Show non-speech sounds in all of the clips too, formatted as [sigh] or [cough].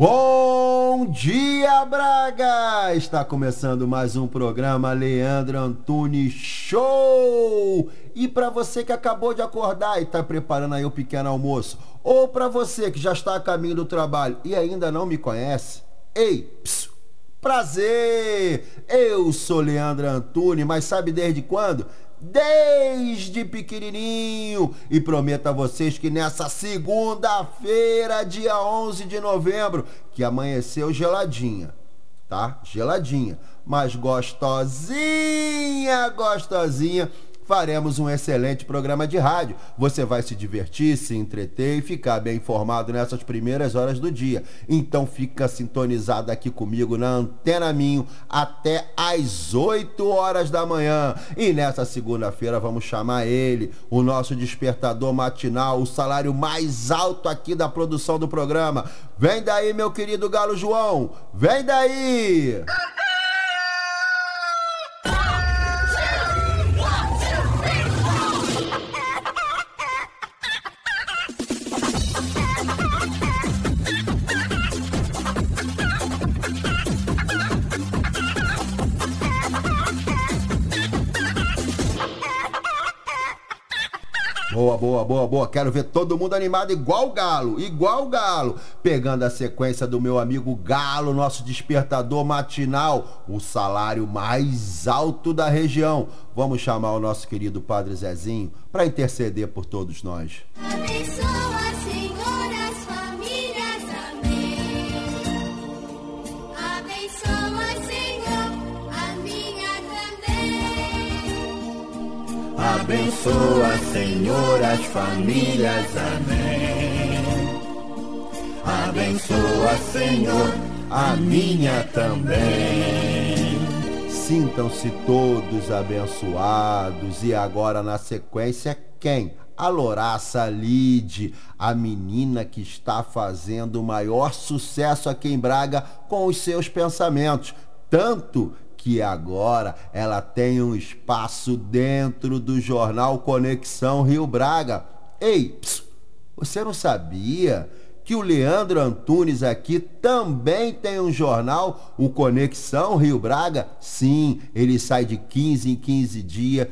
Bom dia, Braga! Está começando mais um programa Leandro Antunes Show! E para você que acabou de acordar e está preparando aí o pequeno almoço, ou para você que já está a caminho do trabalho e ainda não me conhece, ei, psiu, prazer! Eu sou Leandro Antunes, mas sabe desde quando? Desde pequenininho. E prometo a vocês que nessa segunda-feira, dia 11 de novembro, que amanheceu geladinha, tá? Geladinha, mas gostosinha, gostosinha faremos um excelente programa de rádio. Você vai se divertir, se entreter e ficar bem informado nessas primeiras horas do dia. Então fica sintonizado aqui comigo na Antena Minho até às 8 horas da manhã. E nessa segunda-feira vamos chamar ele, o nosso despertador matinal, o salário mais alto aqui da produção do programa. Vem daí, meu querido Galo João. Vem daí! [laughs] Boa, boa, boa, boa. Quero ver todo mundo animado igual o Galo, igual o Galo. Pegando a sequência do meu amigo Galo, nosso despertador matinal, o salário mais alto da região. Vamos chamar o nosso querido Padre Zezinho para interceder por todos nós. Abençoa. Abençoa, Senhor, as famílias. Amém. Abençoa, Senhor, a minha também. Sintam-se todos abençoados. E agora, na sequência, quem? A Loraça Lide, a menina que está fazendo o maior sucesso aqui em Braga com os seus pensamentos. Tanto que agora ela tem um espaço dentro do jornal Conexão Rio Braga. Ei, psiu, você não sabia que o Leandro Antunes aqui também tem um jornal, o Conexão Rio Braga? Sim, ele sai de 15 em 15 dias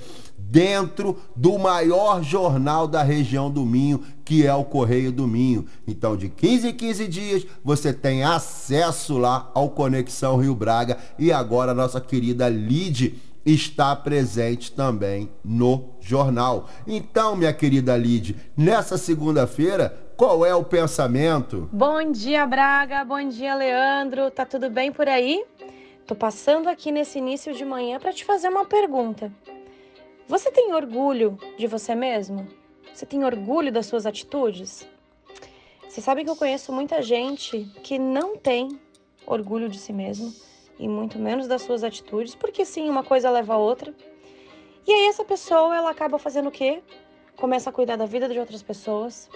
dentro do maior jornal da região do Minho, que é o Correio do Minho. Então, de 15 em 15 dias, você tem acesso lá ao Conexão Rio Braga e agora nossa querida Lide está presente também no jornal. Então, minha querida Lide, nessa segunda-feira, qual é o pensamento? Bom dia, Braga. Bom dia, Leandro. Tá tudo bem por aí? Tô passando aqui nesse início de manhã para te fazer uma pergunta. Você tem orgulho de você mesmo? Você tem orgulho das suas atitudes? Você sabe que eu conheço muita gente que não tem orgulho de si mesmo e muito menos das suas atitudes, porque sim, uma coisa leva a outra. E aí essa pessoa, ela acaba fazendo o quê? Começa a cuidar da vida de outras pessoas.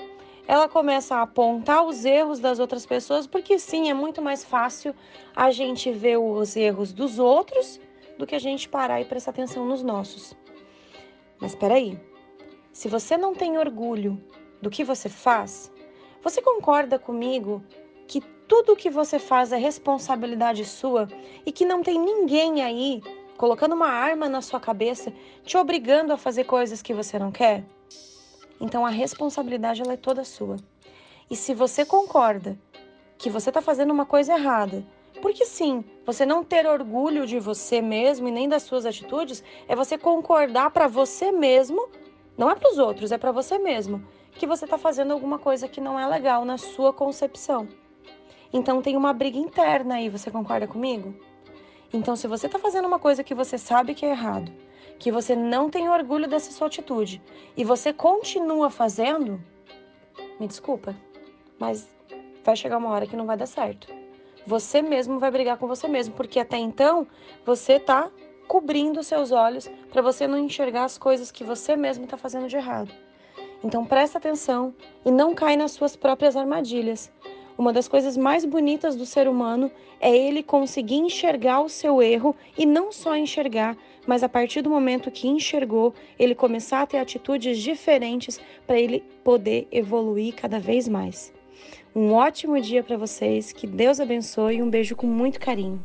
Ela começa a apontar os erros das outras pessoas, porque sim, é muito mais fácil a gente ver os erros dos outros do que a gente parar e prestar atenção nos nossos. Mas espera aí. Se você não tem orgulho do que você faz, você concorda comigo que tudo o que você faz é responsabilidade sua e que não tem ninguém aí colocando uma arma na sua cabeça te obrigando a fazer coisas que você não quer? Então a responsabilidade ela é toda sua. E se você concorda que você está fazendo uma coisa errada, porque sim, você não ter orgulho de você mesmo e nem das suas atitudes é você concordar para você mesmo, não é para os outros, é para você mesmo, que você está fazendo alguma coisa que não é legal na sua concepção. Então tem uma briga interna aí, você concorda comigo? Então, se você está fazendo uma coisa que você sabe que é errado, que você não tem orgulho dessa sua atitude e você continua fazendo, me desculpa, mas vai chegar uma hora que não vai dar certo. Você mesmo vai brigar com você mesmo, porque até então você tá cobrindo seus olhos para você não enxergar as coisas que você mesmo está fazendo de errado. Então presta atenção e não cai nas suas próprias armadilhas. Uma das coisas mais bonitas do ser humano é ele conseguir enxergar o seu erro e não só enxergar, mas a partir do momento que enxergou, ele começar a ter atitudes diferentes para ele poder evoluir cada vez mais. Um ótimo dia para vocês, que Deus abençoe e um beijo com muito carinho.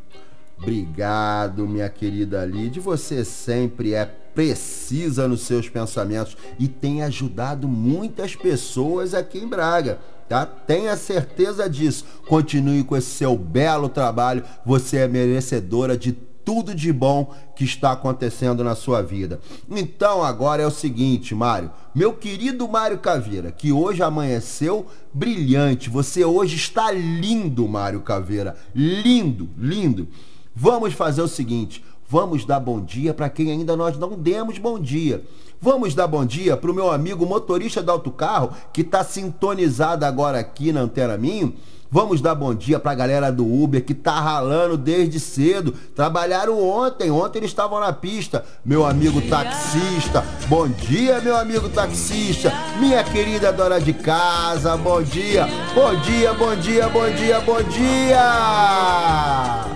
Obrigado, minha querida Lid. Você sempre é precisa nos seus pensamentos e tem ajudado muitas pessoas aqui em Braga. Tá? Tenha certeza disso. Continue com esse seu belo trabalho. Você é merecedora de tudo de bom que está acontecendo na sua vida. Então agora é o seguinte, Mário, meu querido Mário Caveira, que hoje amanheceu brilhante. Você hoje está lindo, Mário Caveira. Lindo, lindo. Vamos fazer o seguinte: vamos dar bom dia para quem ainda nós não demos bom dia. Vamos dar bom dia para o meu amigo motorista do autocarro que está sintonizado agora aqui na Antena Minho. Vamos dar bom dia para a galera do Uber que tá ralando desde cedo. Trabalharam ontem, ontem eles estavam na pista. Meu amigo taxista, bom dia, meu amigo taxista. Minha querida dona de casa, bom dia. Bom dia, bom dia, bom dia, bom dia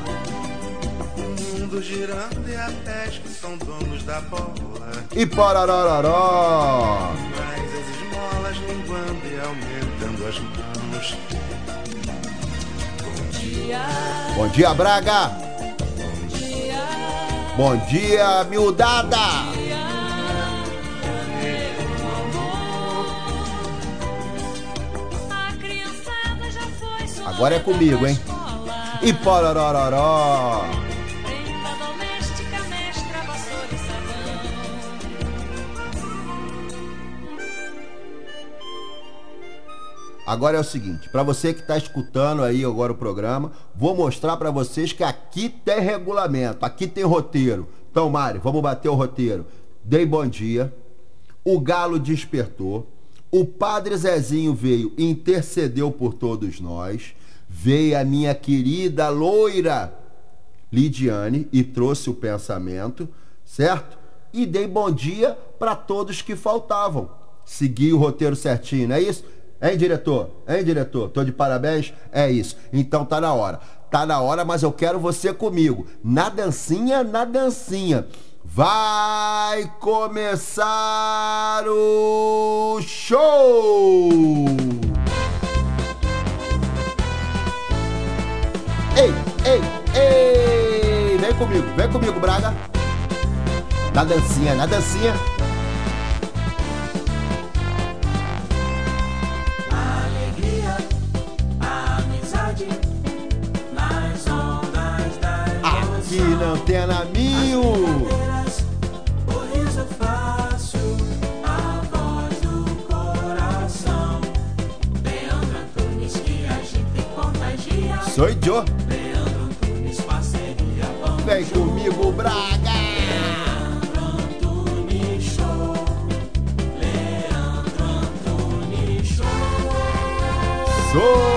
mundo girando e até que são donos da bola. E pararararó. Mas as esmolas linguando e aumentando as mãos. Bom dia. Bom dia, Braga. Bom dia. Bom dia, miudada. Agora é comigo, hein? E pororororó. Agora é o seguinte, para você que está escutando aí agora o programa, vou mostrar para vocês que aqui tem regulamento, aqui tem roteiro. Então, Mário, vamos bater o roteiro. Dei bom dia, o galo despertou, o padre Zezinho veio e intercedeu por todos nós, veio a minha querida loira Lidiane e trouxe o pensamento, certo? E dei bom dia para todos que faltavam. Segui o roteiro certinho, não é isso? Hein, diretor? Hein, diretor? Tô de parabéns? É isso. Então tá na hora. Tá na hora, mas eu quero você comigo. Na dancinha, na dancinha. Vai começar o show! Ei, ei, ei! Vem comigo, vem comigo, Braga. Na dancinha, na dancinha. Agita e contagia. Sou Joe. Leandro Antunes, parceria bom. Vem comigo, Braga. Leandro Antunes Show. Leandro Antunes Show. Sou.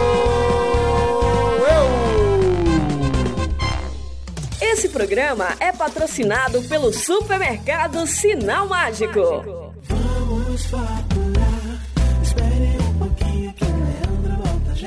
Programa é patrocinado pelo supermercado Sinal Mágico. Vamos faturar. Espere um pouquinho que Leandro volta já.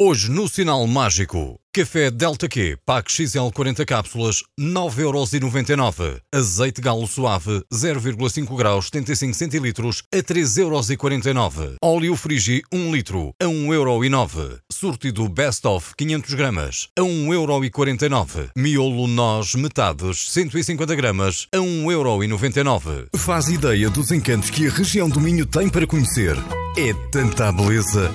Hoje no Sinal Mágico, café Delta Q, pack XL 40 cápsulas, 9,99€. Azeite galo suave, 0,5 graus, 75 centilitros, a 3,49€. Óleo Frigi, 1 litro, a 1,09€. Surtido Best of, 500 gramas, a 1,49€. Miolo Nós Metades, 150 gramas, a 1,99€. Faz ideia dos encantos que a região do Minho tem para conhecer. É tanta beleza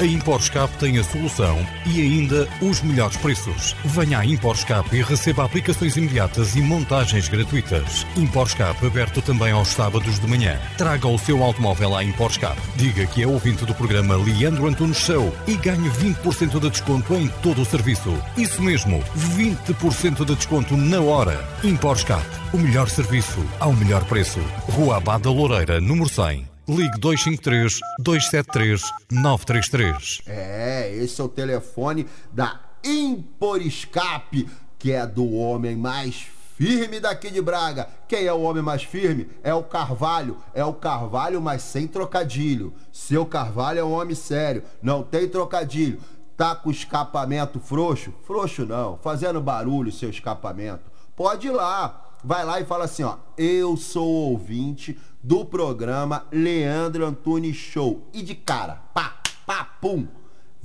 A ImporScap tem a solução e ainda os melhores preços. Venha à ImporScap e receba aplicações imediatas e montagens gratuitas. ImporScap aberto também aos sábados de manhã. Traga o seu automóvel à ImporScap. Diga que é ouvinte do programa Leandro Antunes Show e ganhe 20% de desconto em todo o serviço. Isso mesmo, 20% de desconto na hora. ImporScap, o melhor serviço ao melhor preço. Rua Abada Loureira, número 100. Ligue 253 273 933. É, esse é o telefone da Imporescape, que é do homem mais firme daqui de Braga. Quem é o homem mais firme? É o Carvalho. É o Carvalho, mas sem trocadilho. Seu Carvalho é um homem sério, não tem trocadilho. Tá com escapamento frouxo? Frouxo não, fazendo barulho seu escapamento. Pode ir lá. Vai lá e fala assim, ó, eu sou ouvinte do programa Leandro Antunes Show. E de cara, pá, pá, pum,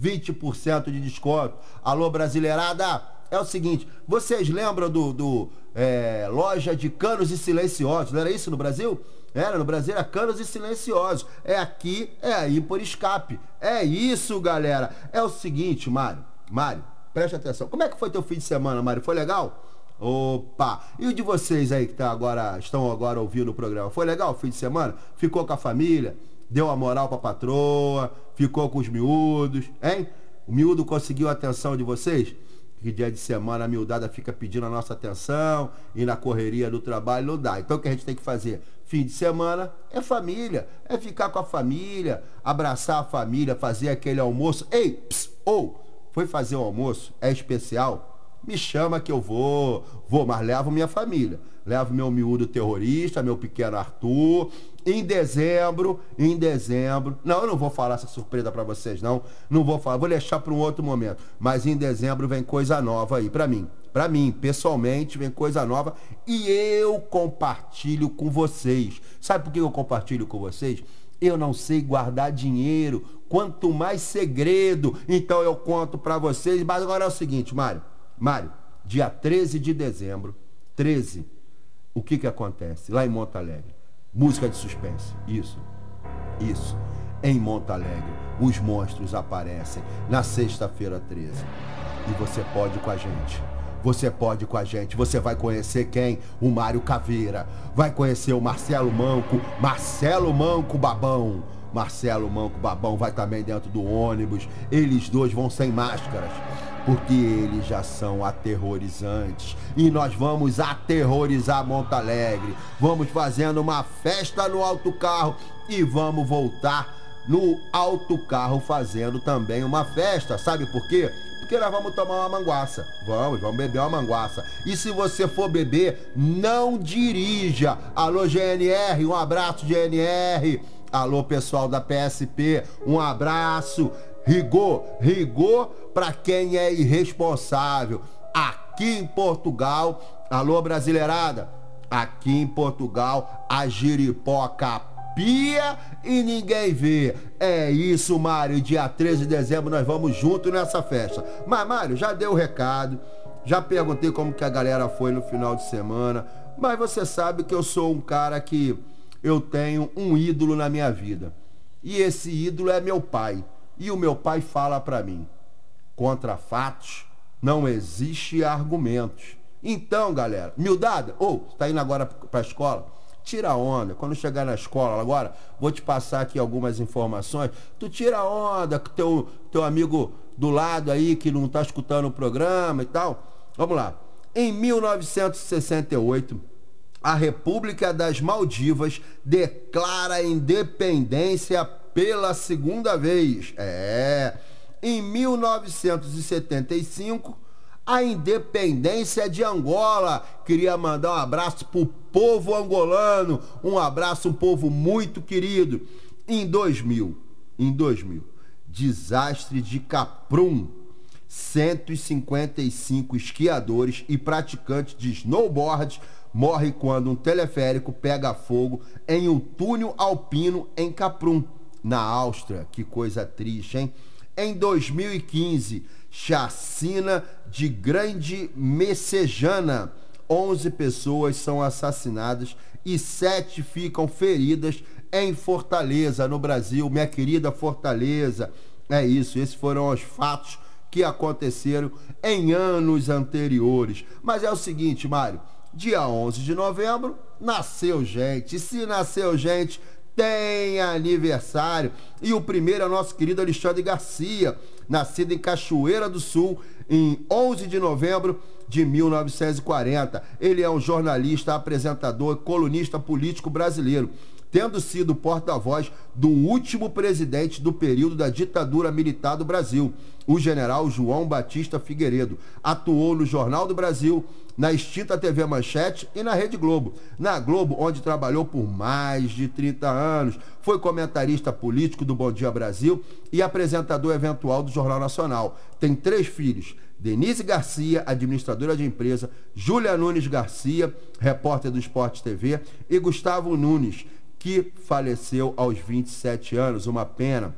20% de desconto. Alô, brasileirada, é o seguinte, vocês lembram do, do é, loja de canos e silenciosos, não era isso no Brasil? Era, no Brasil era canos e silenciosos. É aqui, é aí por escape. É isso, galera. É o seguinte, Mário, Mário, preste atenção. Como é que foi teu fim de semana, Mário? Foi legal? Opa! E o de vocês aí que tá agora, estão agora ouvindo o programa? Foi legal o fim de semana? Ficou com a família? Deu a moral pra patroa? Ficou com os miúdos? Hein? O miúdo conseguiu a atenção de vocês? Que dia de semana a miudada fica pedindo a nossa atenção e na correria do trabalho não dá. Então o que a gente tem que fazer? Fim de semana é família, é ficar com a família, abraçar a família, fazer aquele almoço. Ei, ou, foi fazer o almoço? É especial? Me chama que eu vou, vou, mas levo minha família. Levo meu miúdo terrorista, meu pequeno Arthur. Em dezembro, em dezembro. Não, eu não vou falar essa surpresa para vocês, não. Não vou falar, vou deixar para um outro momento. Mas em dezembro vem coisa nova aí para mim. Para mim, pessoalmente, vem coisa nova e eu compartilho com vocês. Sabe por que eu compartilho com vocês? Eu não sei guardar dinheiro, quanto mais segredo. Então eu conto para vocês. Mas agora é o seguinte, Mário. Mário, dia 13 de dezembro, 13, o que que acontece? Lá em Monte Alegre. Música de suspense. Isso. Isso. Em Monte Alegre, os monstros aparecem na sexta-feira 13. E você pode com a gente. Você pode com a gente. Você vai conhecer quem? O Mário Caveira. Vai conhecer o Marcelo Manco. Marcelo Manco Babão. Marcelo Manco Babão vai também dentro do ônibus. Eles dois vão sem máscaras porque eles já são aterrorizantes. E nós vamos aterrorizar Monte Alegre. Vamos fazendo uma festa no alto carro e vamos voltar no alto carro fazendo também uma festa. Sabe por quê? Porque nós vamos tomar uma manguaça. Vamos, vamos beber uma manguaça. E se você for beber, não dirija. Alô, GNR, um abraço, GNR. Alô, pessoal da PSP, um abraço. Rigor, rigor para quem é irresponsável. Aqui em Portugal, alô brasileirada, aqui em Portugal a giripoca pia e ninguém vê. É isso, Mário. Dia 13 de dezembro nós vamos junto nessa festa. Mas, Mário, já deu o recado. Já perguntei como que a galera foi no final de semana. Mas você sabe que eu sou um cara que eu tenho um ídolo na minha vida. E esse ídolo é meu pai. E o meu pai fala para mim: contra fatos não existe argumentos. Então, galera, miudada, ou oh, está indo agora para a escola? Tira onda. Quando chegar na escola agora, vou te passar aqui algumas informações. Tu tira onda com teu, teu amigo do lado aí que não está escutando o programa e tal. Vamos lá. Em 1968, a República das Maldivas declara independência pela segunda vez. É. Em 1975, a independência de Angola. Queria mandar um abraço pro povo angolano, um abraço, um povo muito querido. Em 2000, em 2000, desastre de Caprum. 155 esquiadores e praticantes de snowboard morrem quando um teleférico pega fogo em um túnel alpino em Caprum, na Áustria. Que coisa triste, hein? Em 2015, chacina de Grande Messejana. 11 pessoas são assassinadas e 7 ficam feridas em Fortaleza, no Brasil. Minha querida Fortaleza. É isso, esses foram os fatos que aconteceram em anos anteriores. Mas é o seguinte, Mário, dia 11 de novembro nasceu gente. Se nasceu gente, tem aniversário. E o primeiro é o nosso querido Alexandre Garcia, nascido em Cachoeira do Sul em 11 de novembro de 1940. Ele é um jornalista, apresentador, colunista político brasileiro tendo sido porta-voz do último presidente do período da ditadura militar do Brasil, o general João Batista Figueiredo. Atuou no Jornal do Brasil, na extinta TV Manchete e na Rede Globo. Na Globo, onde trabalhou por mais de 30 anos, foi comentarista político do Bom Dia Brasil e apresentador eventual do Jornal Nacional. Tem três filhos. Denise Garcia, administradora de empresa, Júlia Nunes Garcia, repórter do Esporte TV, e Gustavo Nunes, que faleceu aos 27 anos, uma pena.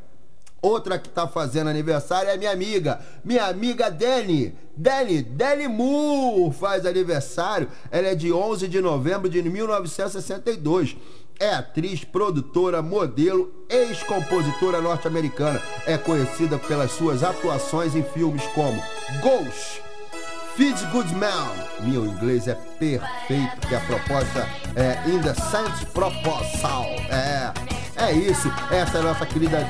Outra que está fazendo aniversário é minha amiga, minha amiga Dani. Dani, Dani Moore faz aniversário. Ela é de 11 de novembro de 1962. É atriz, produtora, modelo, ex-compositora norte-americana. É conhecida pelas suas atuações em filmes como Ghost, Feed Good Man. Meu inglês é perfeito, porque a proposta é In the Sense Proposal. É, é isso. Essa é a nossa querida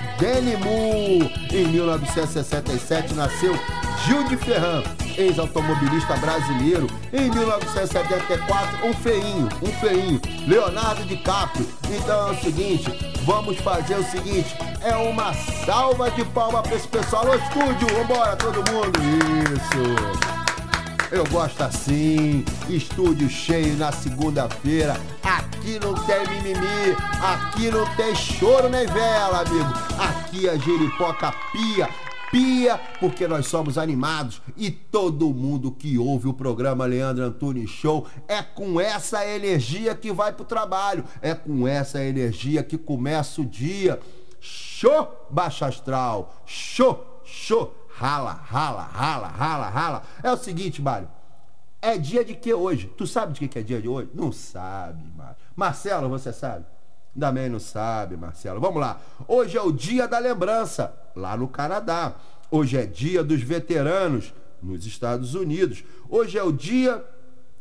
Moore. Em 1967 nasceu Gil Ferran, ex-automobilista brasileiro. Em 1974, um feinho, um feinho, Leonardo DiCaprio. Então é o seguinte, vamos fazer o seguinte, é uma salva de palmas para esse pessoal no estúdio. Vambora, todo mundo. Isso. Eu gosto assim, estúdio cheio na segunda-feira. Aqui não tem mimimi, aqui não tem choro nem vela, amigo. Aqui a Jeripoca pia, pia, porque nós somos animados e todo mundo que ouve o programa Leandro Antunes Show é com essa energia que vai pro trabalho, é com essa energia que começa o dia. Show, baixa astral, show, show rala, rala, rala, rala, rala. É o seguinte, Mário. É dia de que hoje? Tu sabe de que é dia de hoje? Não sabe, Mário. Marcelo, você sabe? Também não sabe, Marcelo. Vamos lá. Hoje é o dia da lembrança, lá no Canadá. Hoje é dia dos veteranos, nos Estados Unidos. Hoje é o dia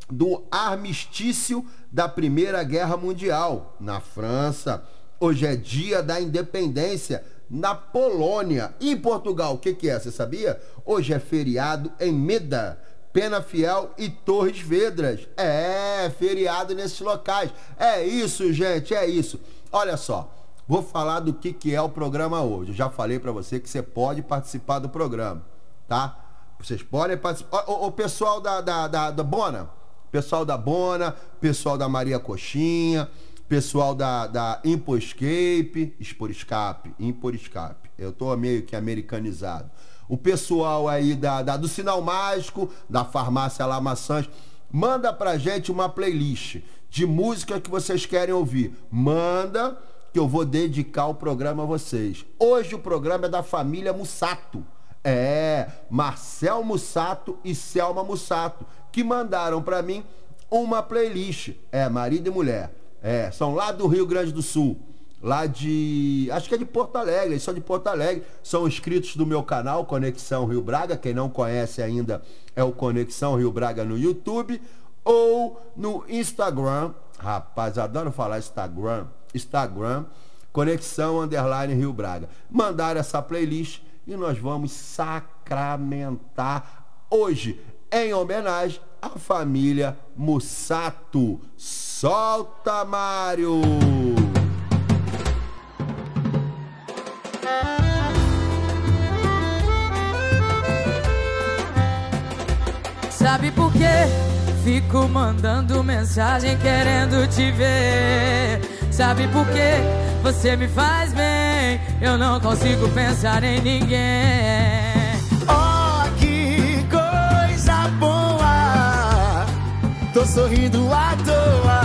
do armistício da Primeira Guerra Mundial, na França. Hoje é dia da independência na Polônia. E em Portugal, o que, que é? Você sabia? Hoje é feriado em Meda, Penafiel e Torres Vedras. É, feriado nesses locais. É isso, gente, é isso. Olha só, vou falar do que, que é o programa hoje. Eu já falei para você que você pode participar do programa, tá? Vocês podem participar. O, o pessoal da, da, da, da Bona, pessoal da Bona, pessoal da Maria Coxinha, pessoal da, da Imposcape, Expor Escape, Impor. Eu tô meio que americanizado. O pessoal aí da, da, do Sinal Mágico, da Farmácia La Maçãs, manda pra gente uma playlist de música que vocês querem ouvir. Manda que eu vou dedicar o programa a vocês. Hoje o programa é da família Mussato. É, Marcel Mussato e Selma Mussato, que mandaram para mim uma playlist. É, marido e mulher. É, são lá do Rio Grande do Sul. Lá de. Acho que é de Porto Alegre, eles são de Porto Alegre. São inscritos do meu canal, Conexão Rio Braga. Quem não conhece ainda é o Conexão Rio Braga no YouTube ou no Instagram. Rapaz, adoro falar Instagram. Instagram, Conexão Underline Rio Braga. Mandaram essa playlist e nós vamos sacramentar hoje em homenagem à família Mussato. Solta, Mário! Sabe por quê? Fico mandando mensagem querendo te ver. Sabe por quê? Você me faz bem. Eu não consigo pensar em ninguém. Oh, que coisa boa. Tô sorrindo à toa.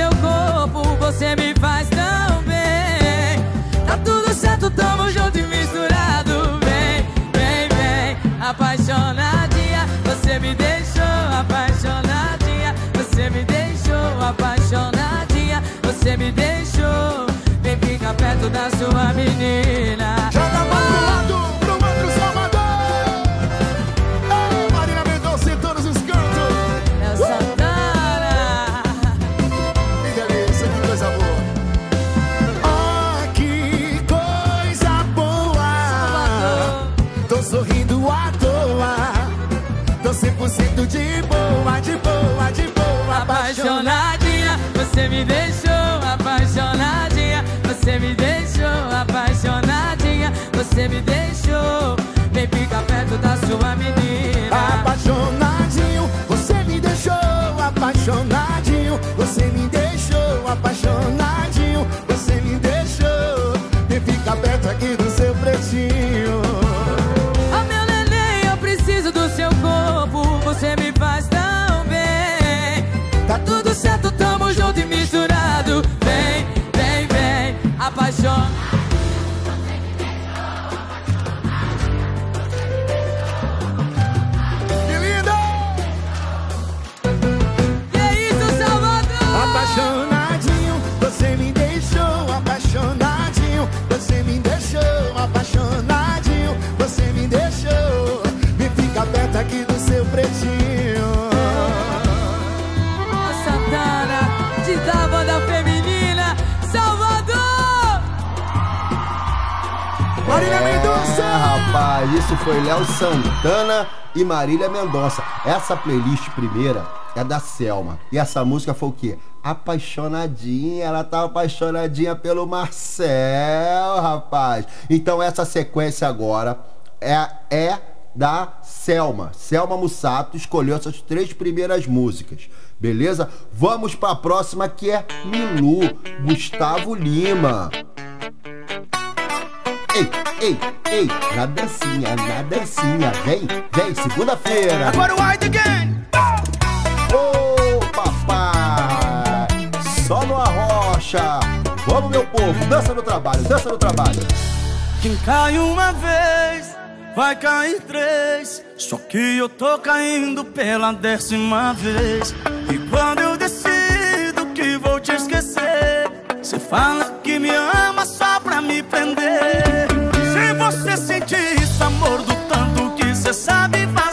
Seu corpo. Você me faz tão bem. Tá tudo certo, tamo junto e misturado. Vem, vem, vem. Apaixonadinha, você me deixou apaixonadinha. Você me deixou apaixonadinha. Você me deixou. Vem ficar perto da sua menina. Me deixou apaixonadinha, você me deixou apaixonadinha, você me deixou. É, rapaz, isso foi Léo Santana e Marília Mendonça. Essa playlist primeira é da Selma. E essa música foi o quê? Apaixonadinha, ela tá apaixonadinha pelo Marcel, rapaz. Então essa sequência agora é, é da Selma. Selma Mussato escolheu essas três primeiras músicas. Beleza? Vamos pra próxima que é Milu, Gustavo Lima. Ei, ei, ei, na dancinha, na dancinha. Vem, vem, segunda-feira. Agora o White Again! Ô, papai, só no arrocha. Vamos, meu povo, dança no trabalho, dança no trabalho. Quem cai uma vez, vai cair três. Só que eu tô caindo pela décima vez. E quando eu decido que vou te esquecer, você fala que me ama tanto que você sabe fazer,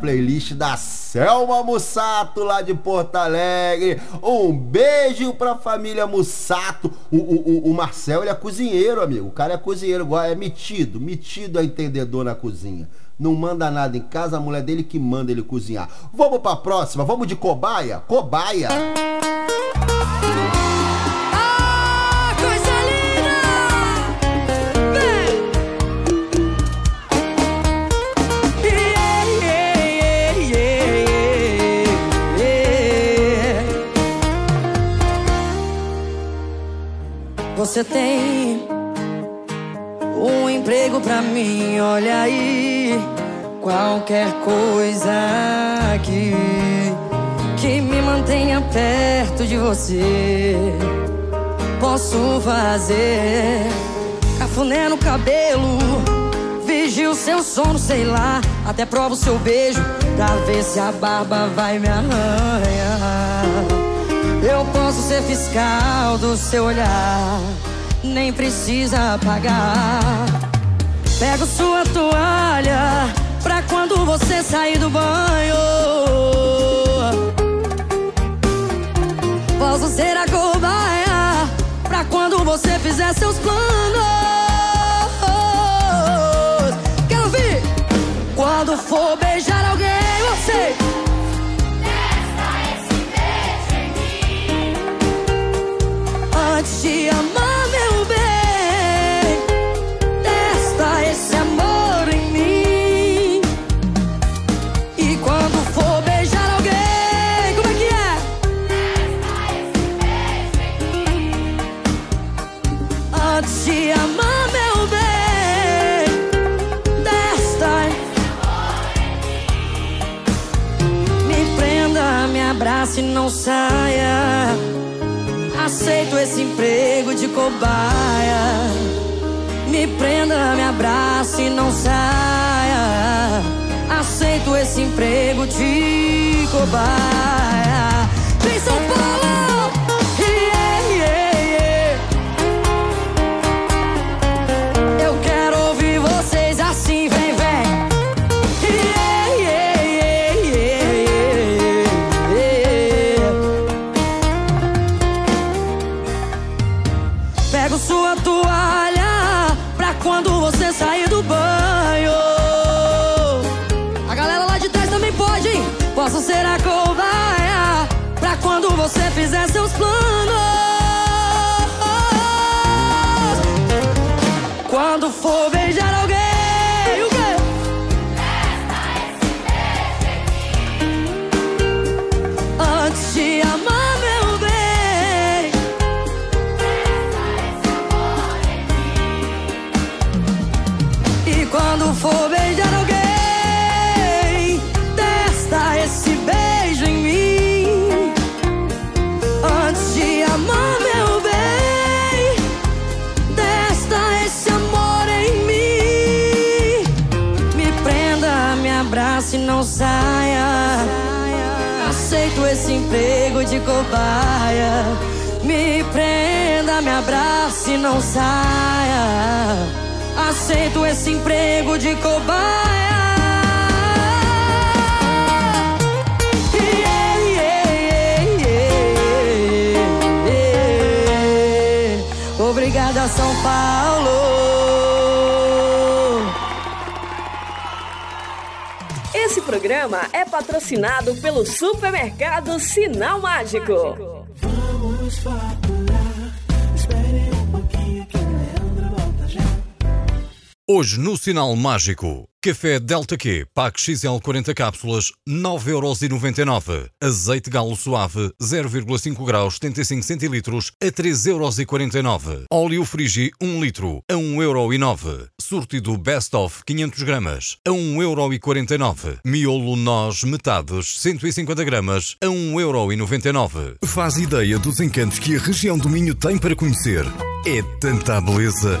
playlist da Selma Mussato, lá de Porto Alegre. Um beijo pra família Mussato. O, o, o, Marcel, ele é cozinheiro, amigo. O cara é cozinheiro, é metido, metido a entendedor na cozinha. Não manda nada em casa, a mulher dele que manda ele cozinhar. Vamos pra próxima, vamos de cobaia? Cobaia. Você tem um emprego pra mim, olha aí. Qualquer coisa aqui que me mantenha perto de você. Posso fazer cafuné no cabelo, vigio seu sono, sei lá. Até provo seu beijo pra ver se a barba vai me arranhar. Eu posso ser fiscal do seu olhar, nem precisa pagar. Pego sua toalha pra quando você sair do banho. Posso ser a cobaia pra quando você fizer seus planos. Quero ouvir! Quando for beijar de não saia. Aceito esse emprego de cobaia. Me prenda, me abrace não saia. Aceito esse emprego de cobaia. Programa é patrocinado pelo supermercado Sinal Mágico. Vamos faturar. Espere um pouquinho que o Leandro volta já. Hoje no Sinal Mágico, café Delta Q, pack XL 40 cápsulas, 9,99€. Azeite galo suave, 0,5 graus, 75 centilitros, a 3,49€. Óleo Frigi, 1 litro, a 1,09€. Sortido Best of, 500 gramas, a 1,49€. Miolo Nós Metades, 150 gramas, a 1,99€. Faz ideia dos encantos que a região do Minho tem para conhecer. É tanta beleza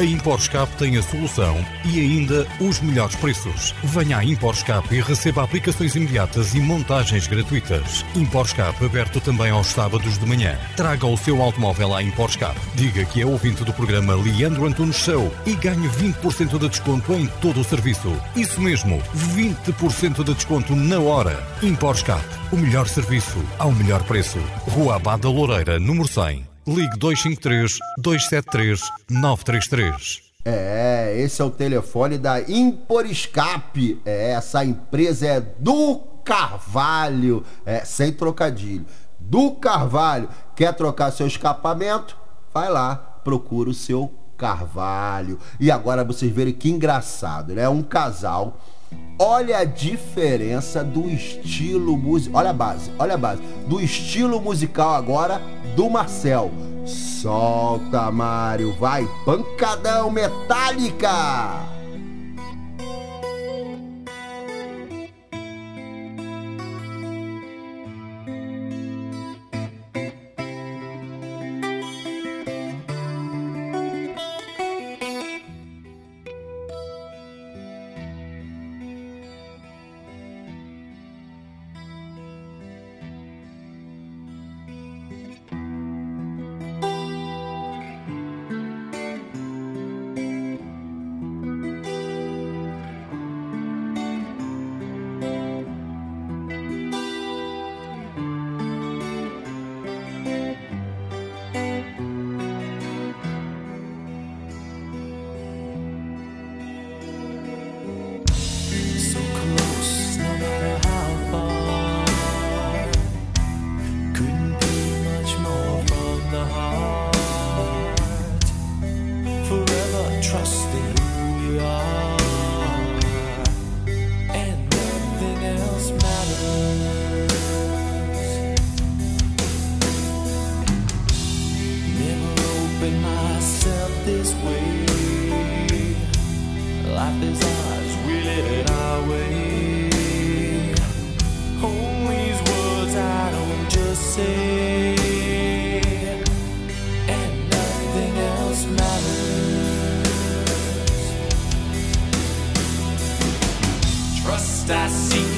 A ImporScape tem a solução e ainda os melhores preços. Venha à ImporScape e receba aplicações imediatas e montagens gratuitas. ImporScape aberto também aos sábados de manhã. Traga o seu automóvel à ImporScape. Diga que é ouvinte do programa Leandro Antunes Show e ganhe 20% de desconto em todo o serviço. Isso mesmo, 20% de desconto na hora. ImporScape, o melhor serviço ao melhor preço. Rua Abada Loureira, número 100. Ligue 253 273 933. É, esse é o telefone da Impor Escape. É, essa empresa é do Carvalho. É, sem trocadilho. Do Carvalho. Quer trocar seu escapamento? Vai lá, procura o seu Carvalho. E agora vocês verem que engraçado, né? Um casal. Olha a diferença do estilo musical. Olha a base, olha a base. Do estilo musical agora do Marcel. Solta, Mário, vai, pancadão metálica! Trust I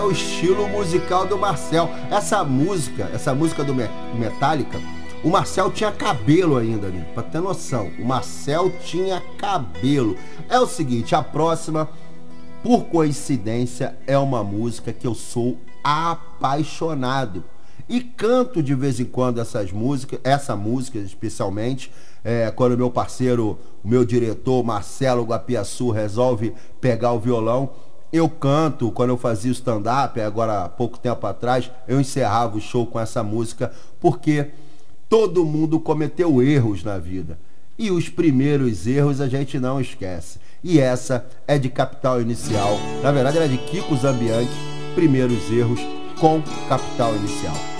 é o estilo musical do Marcel. Essa música, essa música do Me- Metallica, o Marcel tinha cabelo ainda, amigo, pra ter noção. O Marcel tinha cabelo. É o seguinte, a próxima, por coincidência, é uma música que eu sou apaixonado. E canto de vez em quando essas músicas, essa música especialmente, é, quando meu parceiro, meu diretor Marcelo Guapiaçu resolve pegar o violão, eu canto quando eu fazia o stand-up, agora há pouco tempo atrás, eu encerrava o show com essa música, porque todo mundo cometeu erros na vida. E os primeiros erros a gente não esquece. E essa é de Capital Inicial. Na verdade, ela é de Kiko Zambianchi, Primeiros Erros com Capital Inicial.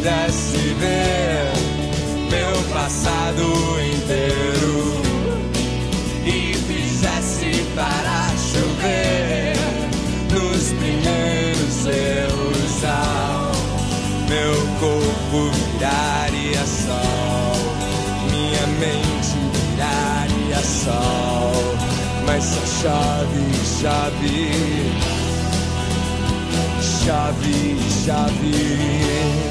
Pudesse ver meu passado inteiro e fizesse parar chover nos primeiros erros ao meu corpo viraria sol, minha mente sol. Mas só chove, chove. Chove, chove.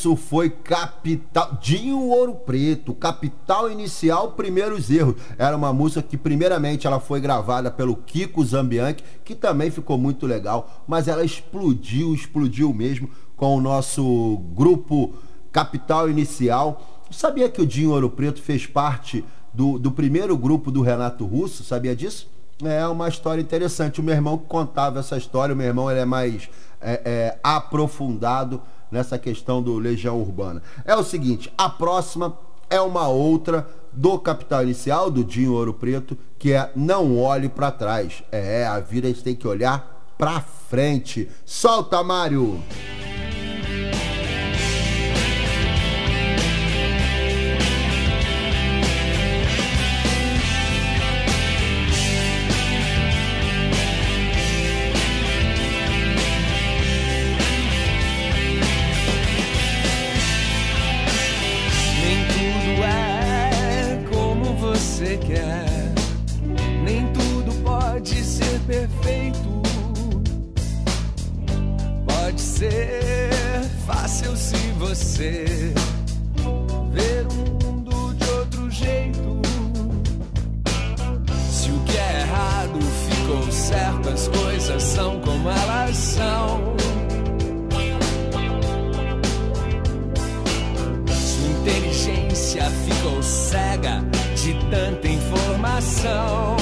Isso foi Capital. Dinho Ouro Preto, Capital Inicial, Primeiros Erros. Era uma música que, primeiramente, ela foi gravada pelo Kiko Zambianchi, que também ficou muito legal, mas ela explodiu, explodiu mesmo com o nosso grupo Capital Inicial. Sabia que o Dinho Ouro Preto fez parte do, do primeiro grupo do Renato Russo? Sabia disso? É uma história interessante. O meu irmão contava essa história, o meu irmão ele é mais é, é, aprofundado nessa questão do Legião Urbana. É o seguinte, a próxima é uma outra do Capital Inicial, do Dinho Ouro Preto, que é Não Olhe para Trás. É, a vida a gente tem que olhar pra frente. Solta, Mário! Quer, nem tudo pode ser perfeito. Pode ser fácil se você informação.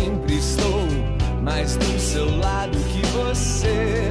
Sempre estou mais do seu lado que você.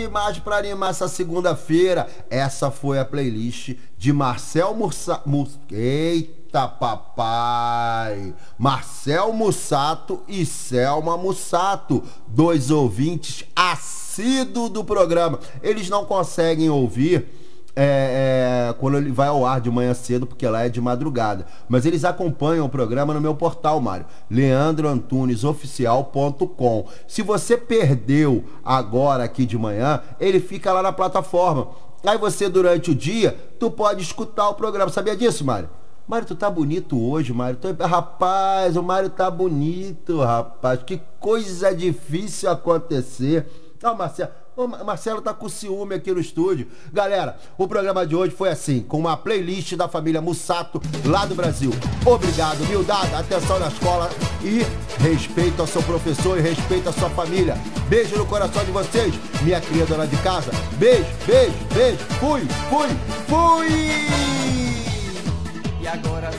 Boa demais pra animar essa segunda-feira. Essa foi a playlist de Marcel Mursa... Mus... Eita, papai! Marcel Mussato e Selma Mussato, dois ouvintes assíduos do programa. Eles não conseguem ouvir é, é, quando ele vai ao ar de manhã cedo, porque lá é de madrugada. Mas eles acompanham o programa no meu portal, Mário. leandroantunesoficial.com. Se você perdeu agora aqui de manhã, ele fica lá na plataforma. Aí você, durante o dia, tu pode escutar o programa. Sabia disso, Mário? Mário, tu tá bonito hoje, Mário. Tu- Rapaz, o Mário tá bonito, rapaz. Que coisa difícil acontecer. Ó, Marcelo. Marcelo tá com ciúme aqui no estúdio. Galera, o programa de hoje foi assim, com uma playlist da família Mussato, lá do Brasil. Obrigado, humildade, atenção na escola e respeito ao seu professor e respeito à sua família. Beijo no coração de vocês, minha querida dona de casa. Beijo, beijo, beijo. Fui, fui, fui! E agora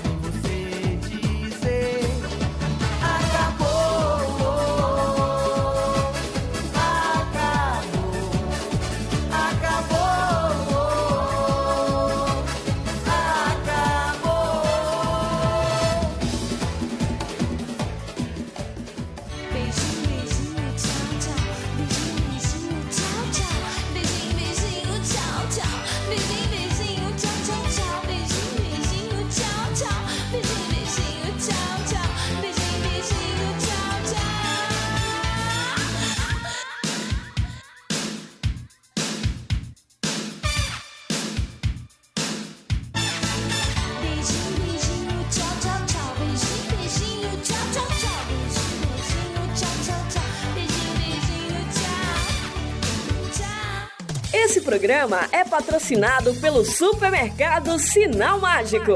programa é patrocinado pelo supermercado Sinal Mágico.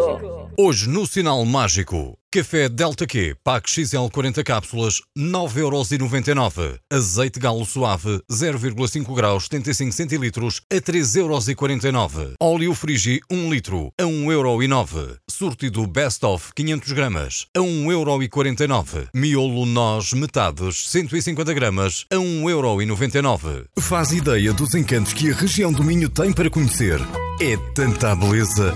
Hoje no Sinal Mágico, café Delta Q, pack XL 40 cápsulas, 9,99€. Azeite galo suave, 0,5 graus, 75 centilitros, a 3,49€. Óleo Frigi, 1 litro, a 1,09€. Sortido Best of, 500 gramas, a 1,49€. Miolo Nós Metades, 150 gramas, a 1,99€. Faz ideia dos encantos que a região do Minho tem para conhecer. É tanta beleza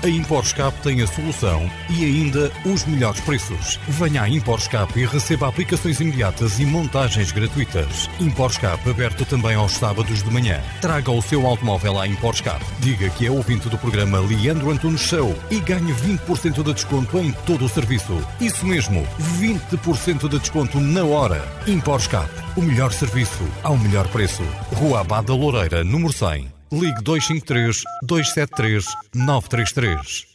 A ImporScape tem a solução e ainda os melhores preços. Venha à ImporScape e receba aplicações imediatas e montagens gratuitas. ImporScape aberto também aos sábados de manhã. Traga o seu automóvel à ImporScape. Diga que é ouvinte do programa Leandro Antunes Show e ganhe 20% de desconto em todo o serviço. Isso mesmo, 20% de desconto na hora. ImporScape, o melhor serviço ao melhor preço. Rua Abada Loureira, número 100. Ligue 253 273 933.